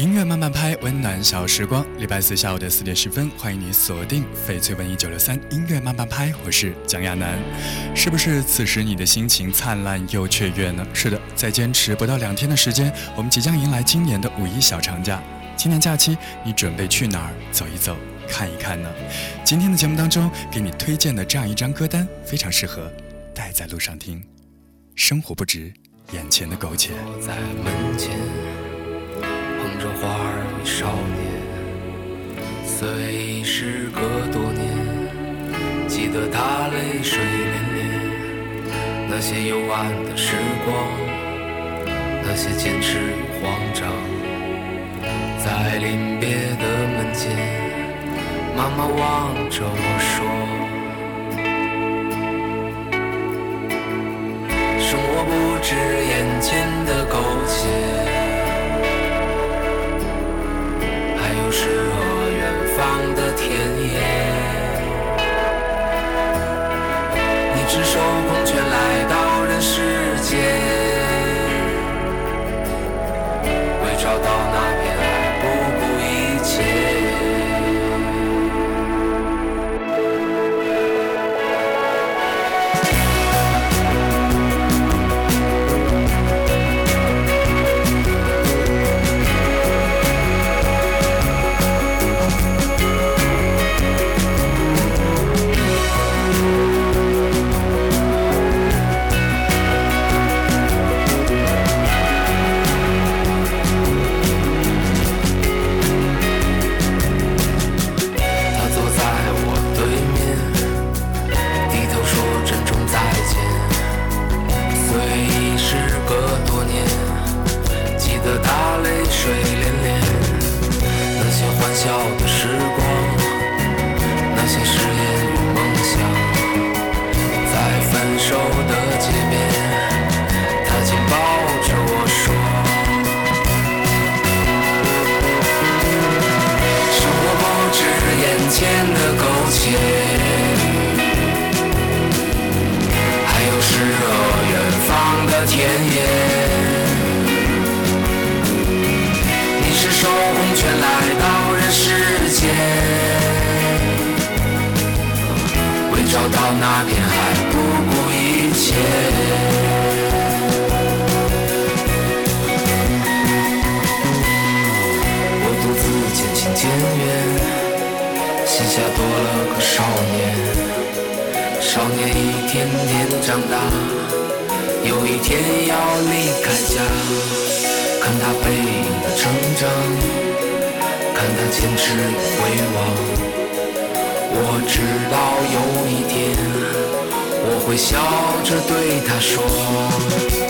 音乐慢慢拍，温暖小时光。礼拜四下午的四点十分，欢迎你锁定翡翠文艺九六三音乐慢慢拍，我是蒋亚楠。是不是此时你的心情灿烂又雀跃呢？是的，再坚持不到两天的时间，我们即将迎来今年的五一小长假。今年假期，你准备去哪儿走一走、看一看呢？今天的节目当中，给你推荐的这样一张歌单，非常适合带在路上听。生活不止眼前的苟且。在门前捧着花儿与少年，虽时隔多年，记得他泪水涟涟。那些幽暗的时光，那些坚持与慌张，在临别的门前，妈妈望着我说。渐远，膝下多了个少年。少年一天天长大，有一天要离开家。看他背影的成长，看他坚持与回望。我知道有一天，我会笑着对他说。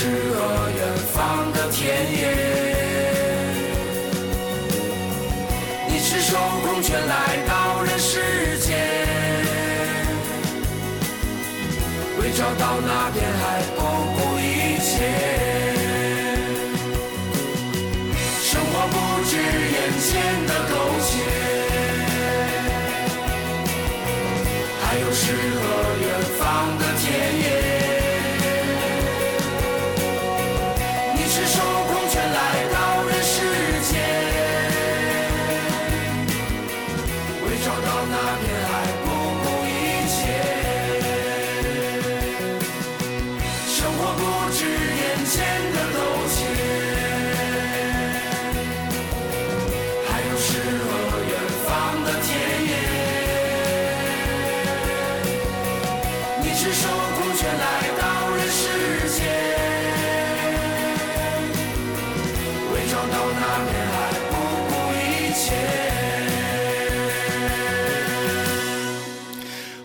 诗和远方的田野。你赤手空拳来到人世间，为找到那片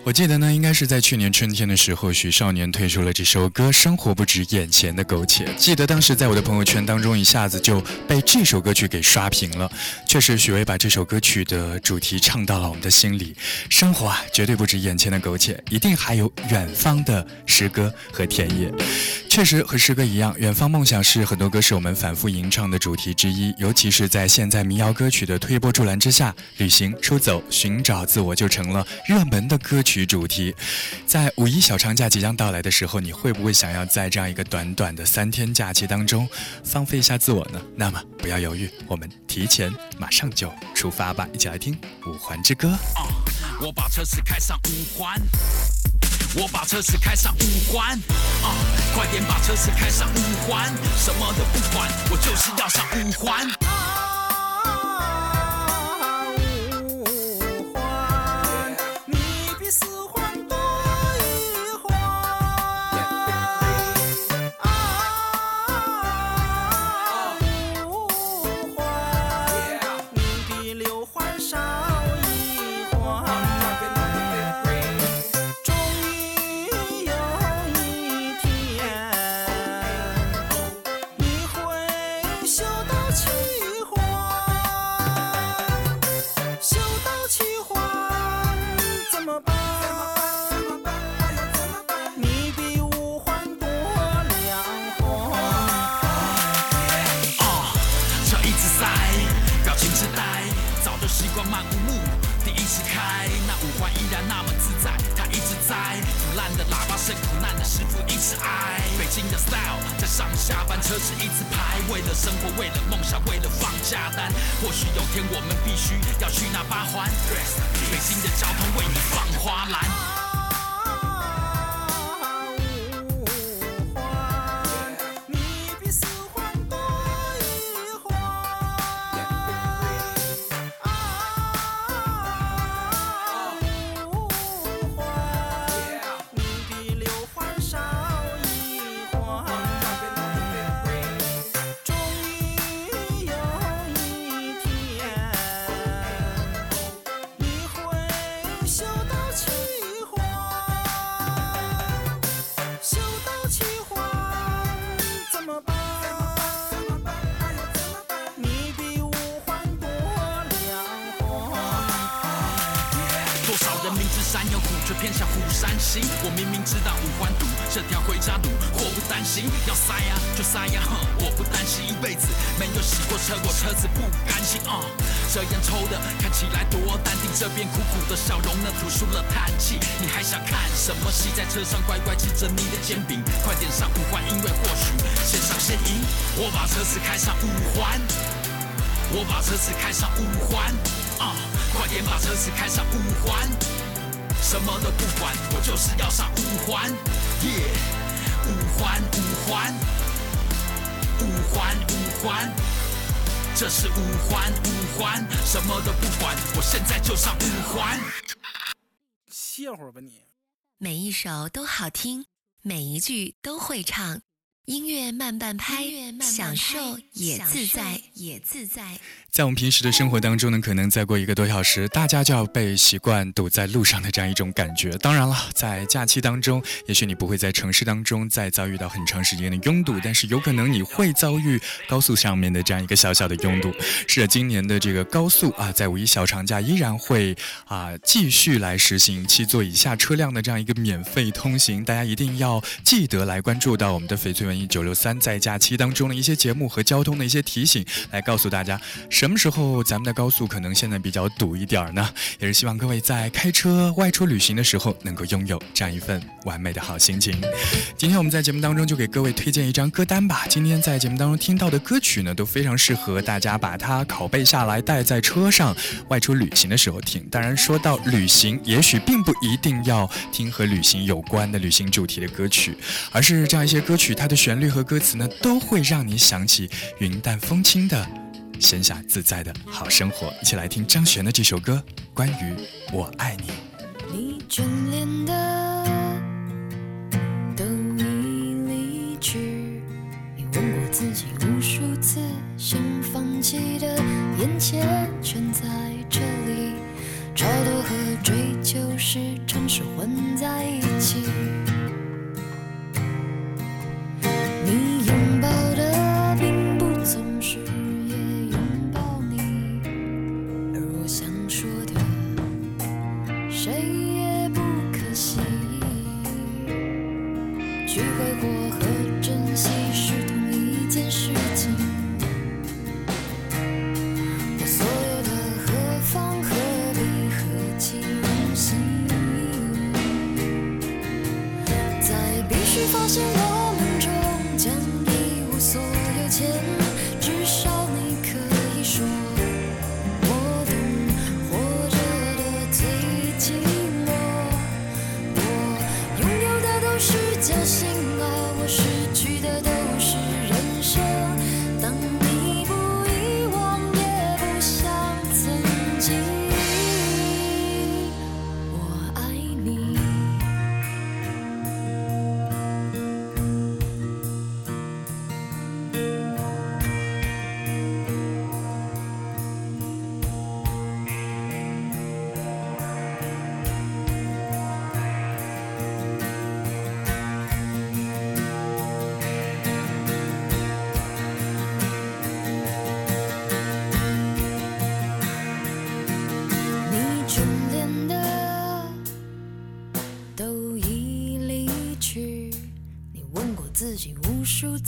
我记得呢，应该是在去年春天的时候，许少年推出了这首歌《生活不止眼前的苟且》。记得当时在我的朋友圈当中，一下子就被这首歌曲给刷屏了。确实，许巍把这首歌曲的主题唱到了我们的心里。生活啊，绝对不止眼前的苟且，一定还有远方的诗歌和田野。确实和诗歌一样，远方梦想是很多歌手们反复吟唱的主题之一。尤其是在现在民谣歌曲的推波助澜之下，旅行、出走、寻找自我就成了热门的歌曲主题。在五一小长假即将到来的时候，你会不会想要在这样一个短短的三天假期当中放飞一下自我呢？那么不要犹豫，我们提前马上就出发吧！一起来听《五环之歌》。我把车子开上五环。我把车子开上五环，啊，快点把车子开上五环，什么都不管，我就是要上五环。啊一次爱，北京的 style，在上下班车子一字排，为了生活，为了梦想，为了放假单。或许有天我们必须要去那八环，北京的交通为你放花篮。却偏向虎山行，我明明知道五环堵这条回家路，祸不单行，要塞呀就塞呀，哼，我不担心一辈子没有洗过车，我车子不甘心啊。这烟抽的看起来多淡定，这边苦苦的笑容呢吐出了叹气。你还想看什么戏？在车上乖乖吃着你的煎饼，快点上五环，因为或许先上先赢。我把车子开上五环，我把车子开上五环，啊，快点把车子开上五环。什么都不管，我就是要上五环，耶！五环五环，五环五环，这是五环五环，什么都不管，我现在就上五环。歇会儿吧你。每一首都好听，每一句都会唱。音乐慢半拍，享受也自在，也自在。在我们平时的生活当中呢，可能再过一个多小时，大家就要被习惯堵在路上的这样一种感觉。当然了，在假期当中，也许你不会在城市当中再遭遇到很长时间的拥堵，但是有可能你会遭遇高速上面的这样一个小小的拥堵。是的，今年的这个高速啊，在五一小长假依然会啊继续来实行七座以下车辆的这样一个免费通行，大家一定要记得来关注到我们的翡翠文。一九六三在假期当中的一些节目和交通的一些提醒，来告诉大家什么时候咱们的高速可能现在比较堵一点儿呢？也是希望各位在开车外出旅行的时候，能够拥有这样一份完美的好心情。今天我们在节目当中就给各位推荐一张歌单吧。今天在节目当中听到的歌曲呢，都非常适合大家把它拷贝下来，带在车上外出旅行的时候听。当然，说到旅行，也许并不一定要听和旅行有关的旅行主题的歌曲，而是这样一些歌曲，它的。旋律和歌词呢都会让你想起云淡风轻的闲暇自在的好生活。一起来听张悬的这首歌关于我爱你。你眷恋的都已离去你问过自己无数次想放弃的眼前全在这里超脱和追求时常是混在一起。举杯过。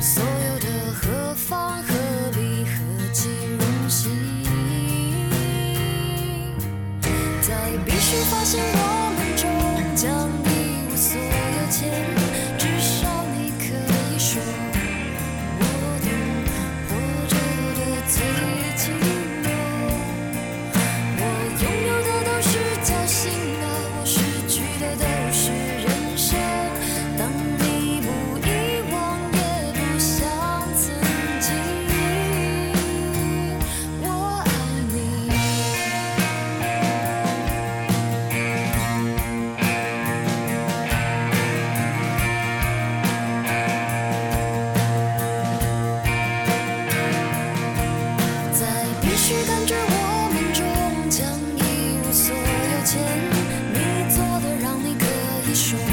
所有的何妨何必何计荣幸？在发现 special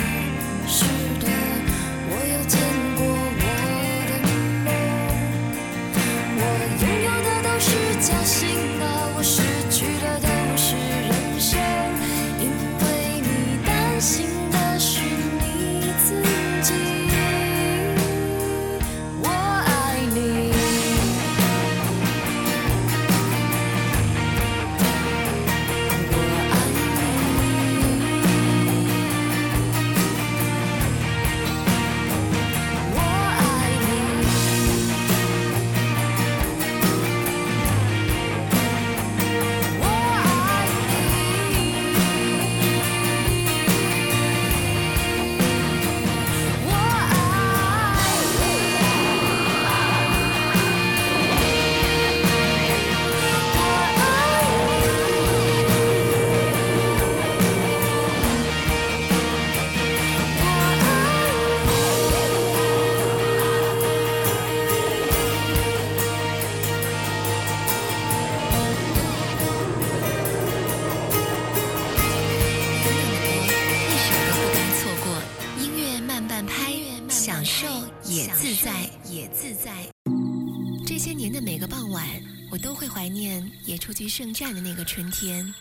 春天。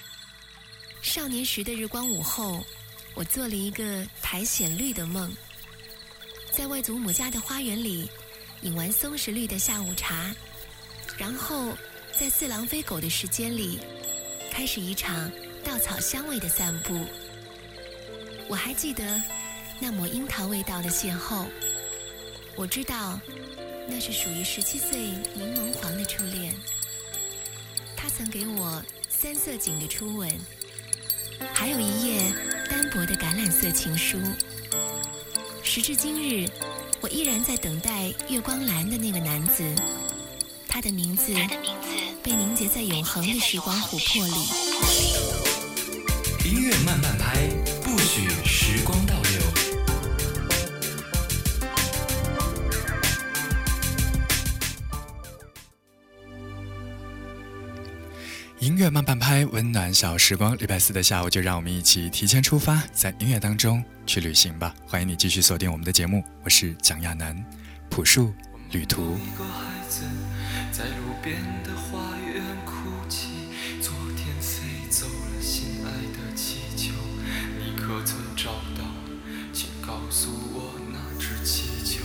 少年时的日光午后我做了一个苔藓绿的梦。在外祖母家的花园里饮完松石绿的下午茶然后在似狼非狗的时间里开始一场稻草香味的散步。我还记得那抹樱桃味道的邂逅。我知道那是属于十七岁柠檬黄的初恋。他曾给我三色堇的初吻，还有一页单薄的橄榄色情书。时至今日，我依然在等待月光蓝的那个男子，他的名字被凝结在永恒的时光琥珀里。音乐慢慢乐慢半拍，温暖小时光。礼拜四的下午，就让我们一起提前出发，在音乐当中去旅行吧。欢迎你继续锁定我们的节目，我是蒋亚楠，朴树旅途。一个孩子在路边的花园哭泣，昨天飞走了心爱的气球，你可曾找到？请告诉我那只气球，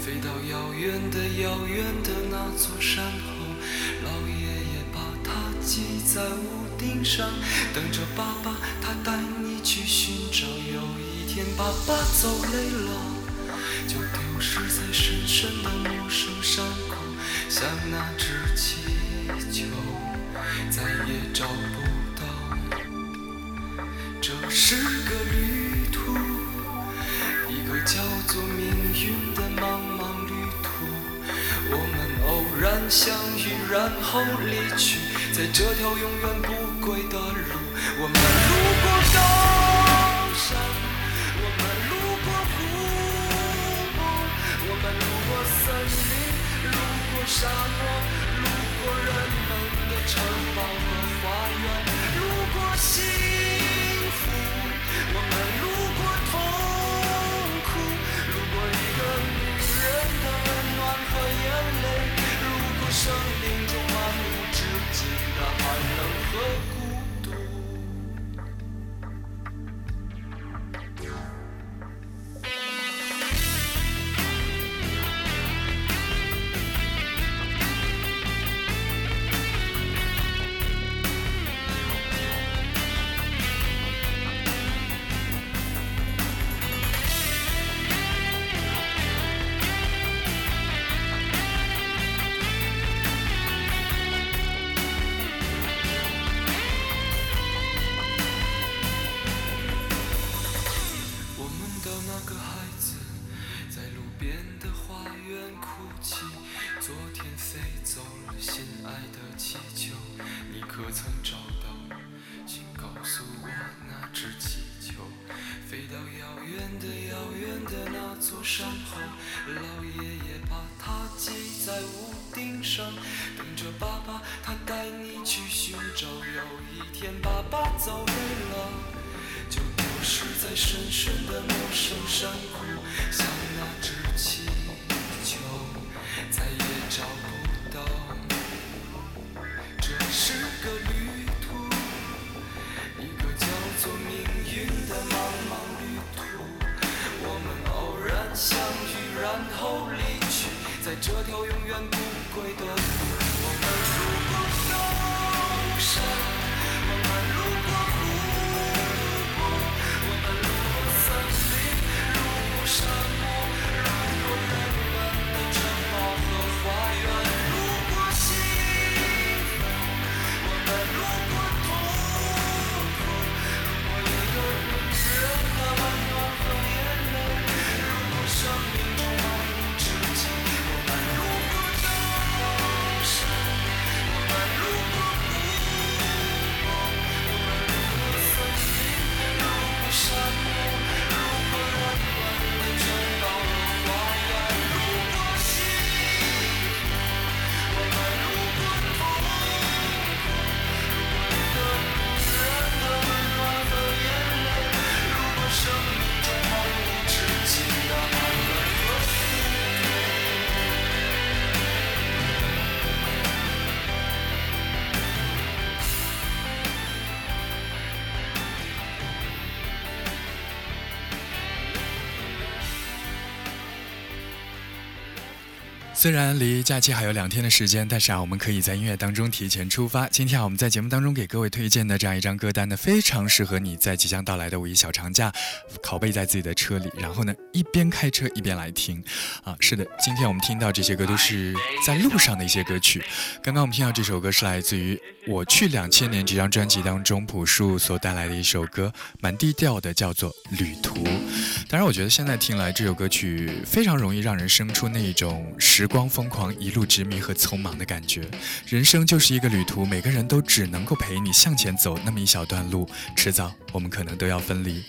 飞到遥远的遥远的那座山后，在屋顶上，等着爸爸他带你去寻找。有一天爸爸走累了。就丢失在深深的陌生山谷，像那只气球，再也找不到。这是个旅途，一个叫做命运的茫茫旅途。我们偶然相遇，然后离去，在这条永远不归的路。我们路过高山，我们路过湖泊，我们路过森林，路过沙漠，路过人们的城堡和花园，路过山后，老爷爷把它系在屋顶上，等着爸爸他带你去寻找。有一天爸爸走累了。就丢失在深深的陌生山谷，像那只这条永远不归的路。虽然离假期还有两天的时间，但是啊，我们可以在音乐当中提前出发。今天啊，我们在节目当中给各位推荐的这样一张歌单呢，非常适合你在即将到来的五一小长假，拷贝在自己的车里，然后呢，一边开车一边来听。啊，是的，今天我们听到这些歌都是在路上的一些歌曲。刚刚我们听到这首歌是来自于《我去两千年》这张专辑当中朴树所带来的一首歌，蛮低调的，叫做《旅途》。当然，我觉得现在听来这首歌曲非常容易让人生出那种时光疯狂、一路执迷和匆忙的感觉。人生就是一个旅途，每个人都只能够陪你向前走那么一小段路，迟早我们可能都要分离。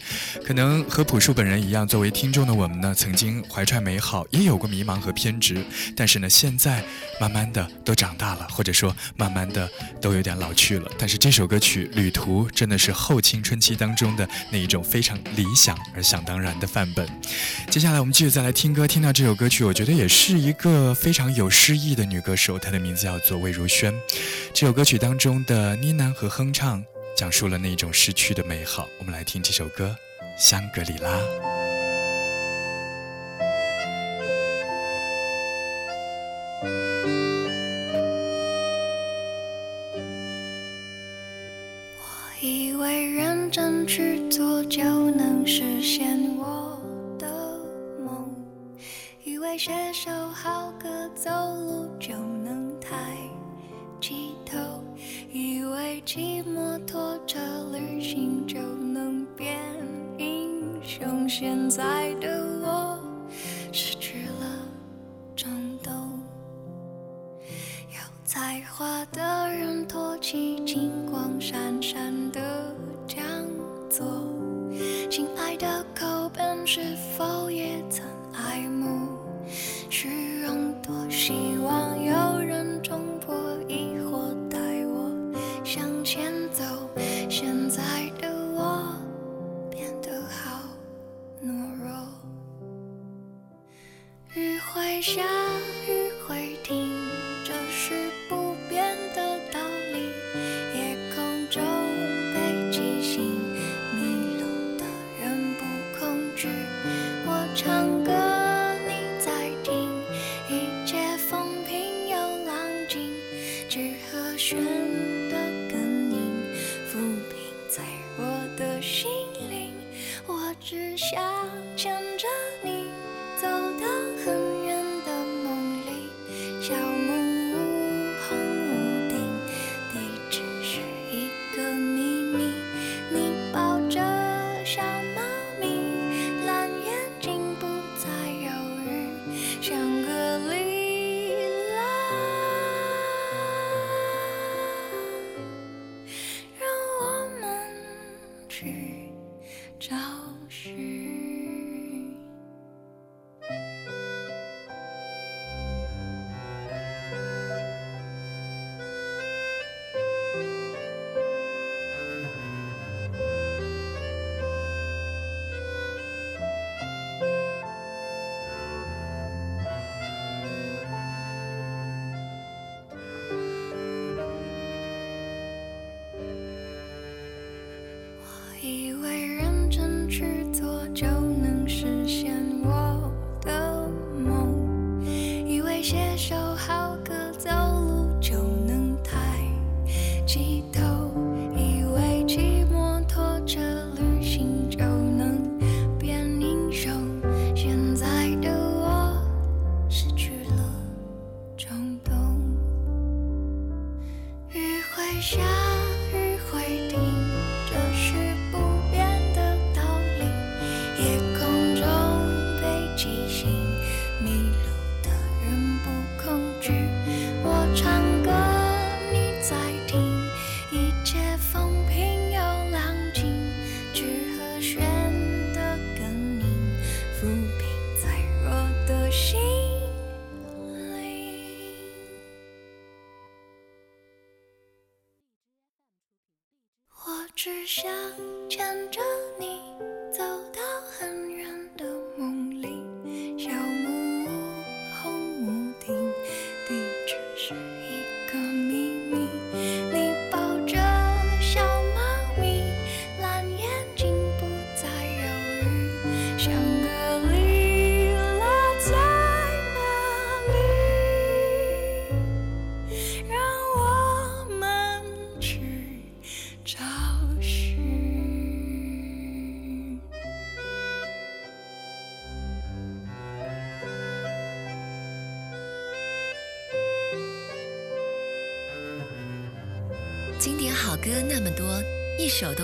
可能和朴树本人一样，作为听众的我们呢，曾经怀揣美好，也有过迷茫和偏执。但是呢，现在慢慢的都长大了，或者说慢慢的都有点老去了。但是这首歌曲《旅途》真的是后青春期当中的那一种非常理想而想当然的。范本。接下来我们继续再来听歌，听到这首歌曲，我觉得也是一个非常有诗意的女歌手，她的名字叫做魏如萱。这首歌曲当中的呢喃和哼唱，讲述了那种失去的美好。我们来听这首歌《香格里拉》。现在的我失去了战斗。有才华的人托起金光闪闪的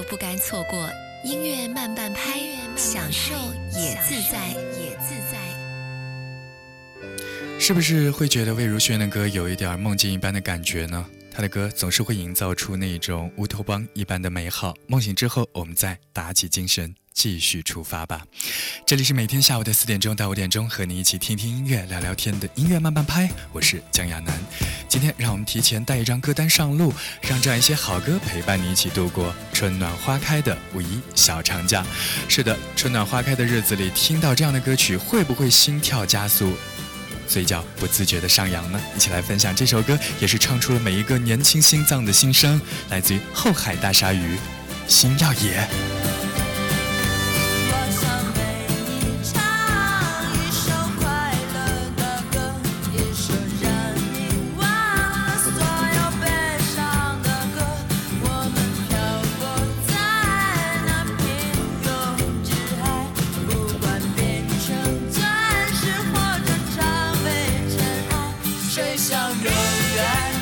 不甘错过。音乐慢半拍，享受也自在，也自在。是不是会觉得魏如萱的歌有一点梦境一般的感觉呢？她的歌总是会营造出那一种乌托邦一般的美好。梦醒之后，我们再打起精神。继续出发吧！这里是每天下午的四点钟到五点钟，和你一起听听音乐、聊聊天的音乐慢慢拍。我是江亚楠。今天让我们提前带一张歌单上路，让这样一些好歌陪伴你一起度过春暖花开的五一小长假。是的，春暖花开的日子里，听到这样的歌曲，会不会心跳加速，嘴角不自觉的上扬呢？一起来分享这首歌，也是唱出了每一个年轻心脏的心声。来自于后海大鲨鱼，星耀野。谁想永远